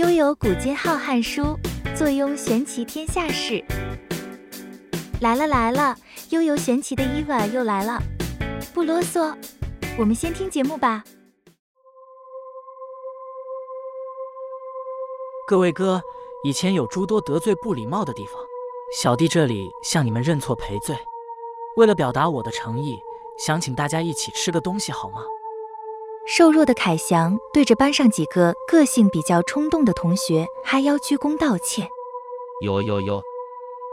悠游古今浩瀚书，坐拥玄奇天下事。来了来了，悠游玄奇的伊娃又来了。不啰嗦，我们先听节目吧。各位哥，以前有诸多得罪不礼貌的地方，小弟这里向你们认错赔罪。为了表达我的诚意，想请大家一起吃个东西好吗？瘦弱的凯翔对着班上几个个性比较冲动的同学哈腰鞠躬道歉。哟哟哟，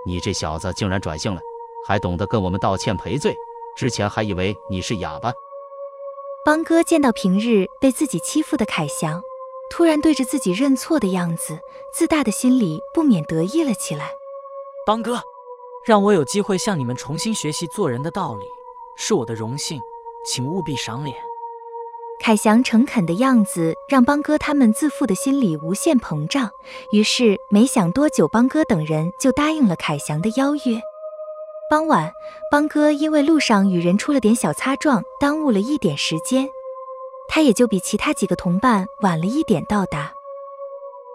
你这小子竟然转性了，还懂得跟我们道歉赔罪。之前还以为你是哑巴。邦哥见到平日被自己欺负的凯翔，突然对着自己认错的样子，自大的心里不免得意了起来。邦哥。让我有机会向你们重新学习做人的道理，是我的荣幸，请务必赏脸。凯翔诚恳的样子让邦哥他们自负的心理无限膨胀，于是没想多久，邦哥等人就答应了凯翔的邀约。傍晚，邦哥因为路上与人出了点小擦撞，耽误了一点时间，他也就比其他几个同伴晚了一点到达。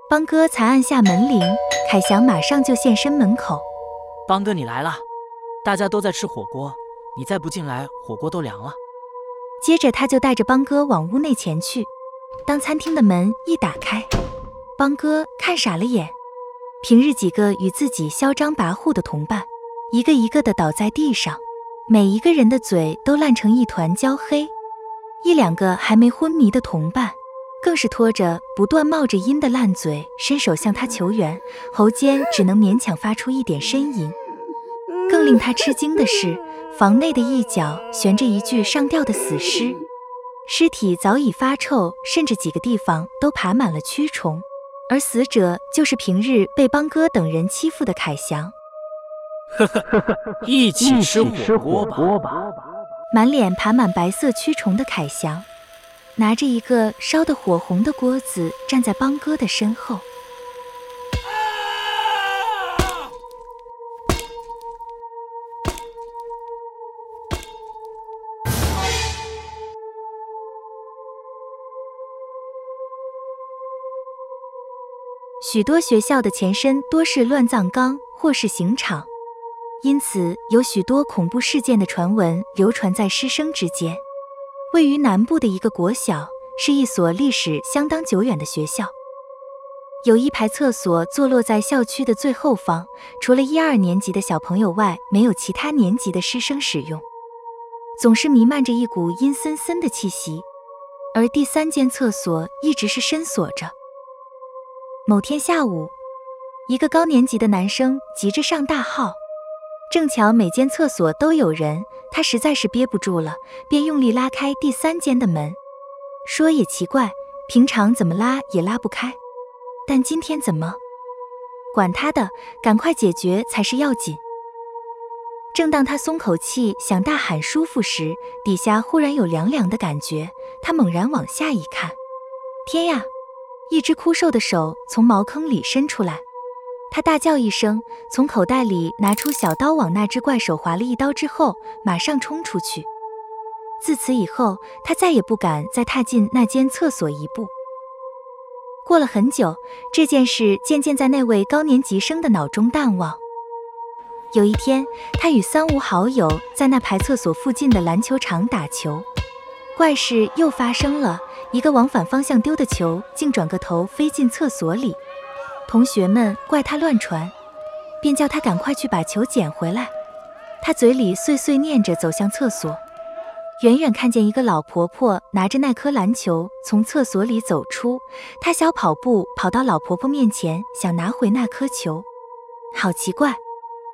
邦哥才按下门铃，凯翔马上就现身门口。邦哥，你来了！大家都在吃火锅，你再不进来，火锅都凉了。接着，他就带着邦哥往屋内前去。当餐厅的门一打开，邦哥看傻了眼。平日几个与自己嚣张跋扈的同伴，一个一个的倒在地上，每一个人的嘴都烂成一团焦黑。一两个还没昏迷的同伴，更是拖着不断冒着音的烂嘴，伸手向他求援，喉间只能勉强发出一点呻吟。更令他吃惊的是，房内的一角悬着一具上吊的死尸，尸体早已发臭，甚至几个地方都爬满了蛆虫，而死者就是平日被邦哥等人欺负的凯翔。呵呵，一起吃火锅吧！满脸爬满白色蛆虫的凯翔，拿着一个烧得火红的锅子，站在邦哥的身后。许多学校的前身多是乱葬岗或是刑场，因此有许多恐怖事件的传闻流传在师生之间。位于南部的一个国小，是一所历史相当久远的学校。有一排厕所坐落在校区的最后方，除了一二年级的小朋友外，没有其他年级的师生使用。总是弥漫着一股阴森森的气息，而第三间厕所一直是深锁着。某天下午，一个高年级的男生急着上大号，正巧每间厕所都有人，他实在是憋不住了，便用力拉开第三间的门。说也奇怪，平常怎么拉也拉不开，但今天怎么？管他的，赶快解决才是要紧。正当他松口气想大喊舒服时，底下忽然有凉凉的感觉，他猛然往下一看，天呀！一只枯瘦的手从茅坑里伸出来，他大叫一声，从口袋里拿出小刀，往那只怪手划了一刀之后，马上冲出去。自此以后，他再也不敢再踏进那间厕所一步。过了很久，这件事渐渐在那位高年级生的脑中淡忘。有一天，他与三五好友在那排厕所附近的篮球场打球，怪事又发生了。一个往反方向丢的球，竟转个头飞进厕所里。同学们怪他乱传，便叫他赶快去把球捡回来。他嘴里碎碎念着，走向厕所。远远看见一个老婆婆拿着那颗篮球从厕所里走出，他小跑步跑到老婆婆面前，想拿回那颗球。好奇怪，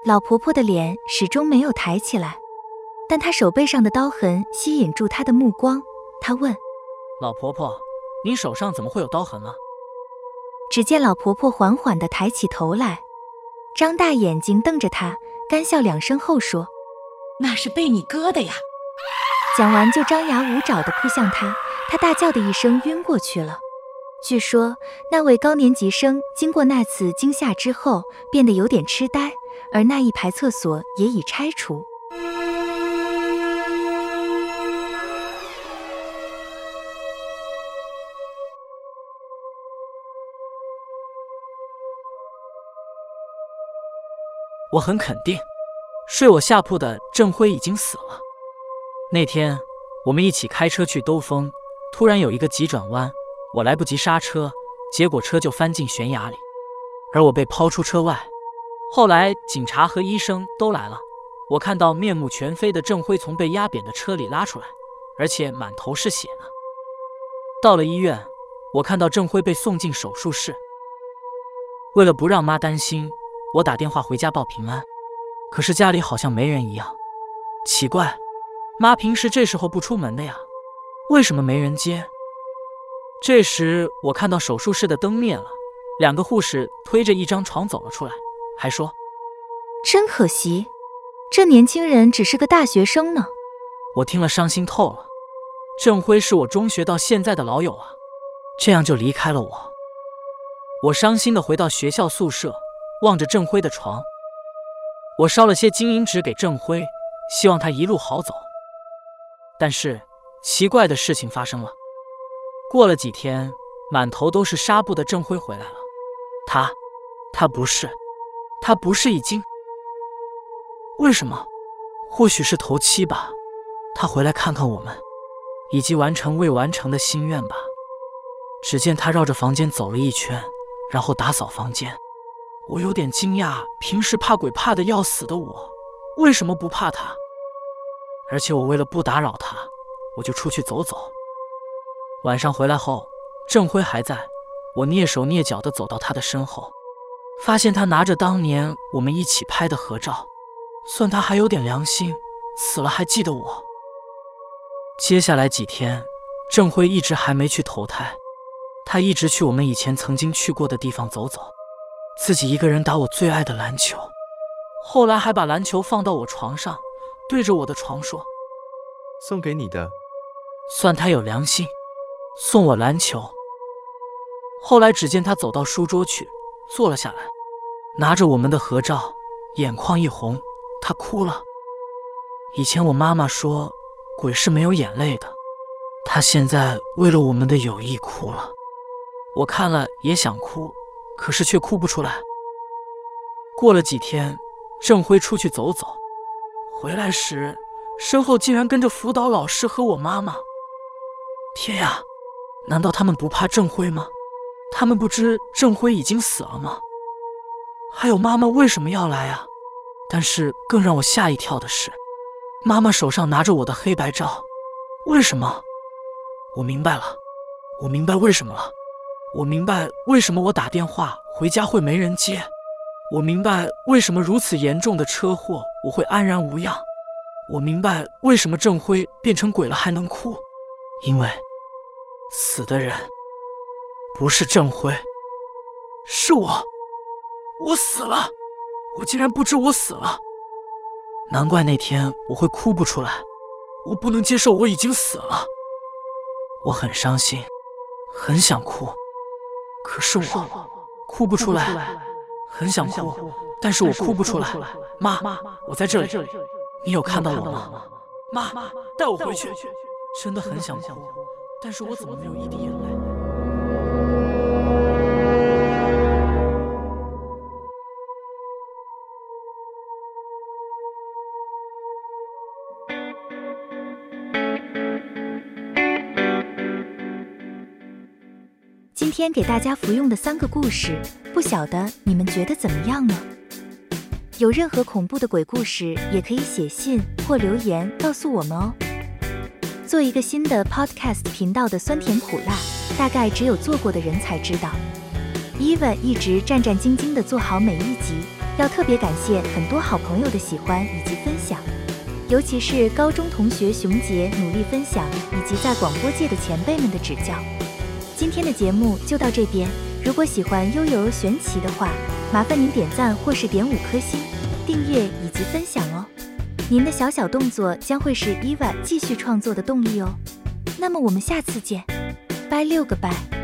老婆婆的脸始终没有抬起来，但她手背上的刀痕吸引住他的目光。他问。老婆婆，你手上怎么会有刀痕啊？只见老婆婆缓缓地抬起头来，张大眼睛瞪着她，干笑两声后说：“那是被你割的呀！”讲完就张牙舞爪地扑向她，她大叫的一声晕过去了。据说那位高年级生经过那次惊吓之后，变得有点痴呆，而那一排厕所也已拆除。我很肯定，睡我下铺的郑辉已经死了。那天我们一起开车去兜风，突然有一个急转弯，我来不及刹车，结果车就翻进悬崖里，而我被抛出车外。后来警察和医生都来了，我看到面目全非的郑辉从被压扁的车里拉出来，而且满头是血呢。到了医院，我看到郑辉被送进手术室。为了不让妈担心，我打电话回家报平安，可是家里好像没人一样。奇怪，妈平时这时候不出门的呀，为什么没人接？这时我看到手术室的灯灭了，两个护士推着一张床走了出来。还说，真可惜，这年轻人只是个大学生呢。我听了伤心透了。郑辉是我中学到现在的老友啊，这样就离开了我。我伤心的回到学校宿舍，望着郑辉的床，我烧了些金银纸给郑辉，希望他一路好走。但是奇怪的事情发生了，过了几天，满头都是纱布的郑辉回来了。他，他不是。他不是已经？为什么？或许是头七吧。他回来看看我们，以及完成未完成的心愿吧。只见他绕着房间走了一圈，然后打扫房间。我有点惊讶，平时怕鬼怕的要死的我，为什么不怕他？而且我为了不打扰他，我就出去走走。晚上回来后，郑辉还在，我蹑手蹑脚地走到他的身后。发现他拿着当年我们一起拍的合照，算他还有点良心，死了还记得我。接下来几天，郑辉一直还没去投胎，他一直去我们以前曾经去过的地方走走，自己一个人打我最爱的篮球，后来还把篮球放到我床上，对着我的床说：“送给你的。”算他有良心，送我篮球。后来只见他走到书桌去。坐了下来，拿着我们的合照，眼眶一红，他哭了。以前我妈妈说，鬼是没有眼泪的，他现在为了我们的友谊哭了。我看了也想哭，可是却哭不出来。过了几天，郑辉出去走走，回来时身后竟然跟着辅导老师和我妈妈。天呀，难道他们不怕郑辉吗？他们不知郑辉已经死了吗？还有妈妈为什么要来啊？但是更让我吓一跳的是，妈妈手上拿着我的黑白照，为什么？我明白了，我明白为什么了。我明白为什么我打电话回家会没人接。我明白为什么如此严重的车祸我会安然无恙。我明白为什么郑辉变成鬼了还能哭，因为死的人。不是郑辉，是我，我死了，我竟然不知我死了，难怪那天我会哭不出来，我不能接受我已经死了，我很伤心，很想哭，可是我哭不出来，很想哭，但是我哭不出来。妈，我在这里，你有看到我吗？妈，带我回去，真的很想哭，但是我怎么没有一滴眼泪？天给大家服用的三个故事，不晓得你们觉得怎么样呢？有任何恐怖的鬼故事，也可以写信或留言告诉我们哦。做一个新的 podcast 频道的酸甜苦辣，大概只有做过的人才知道。Eva 一直战战兢兢地做好每一集，要特别感谢很多好朋友的喜欢以及分享，尤其是高中同学熊杰努力分享，以及在广播界的前辈们的指教。今天的节目就到这边。如果喜欢悠游玄奇的话，麻烦您点赞或是点五颗星、订阅以及分享哦。您的小小动作将会是 Eva 继续创作的动力哦。那么我们下次见，拜六个拜。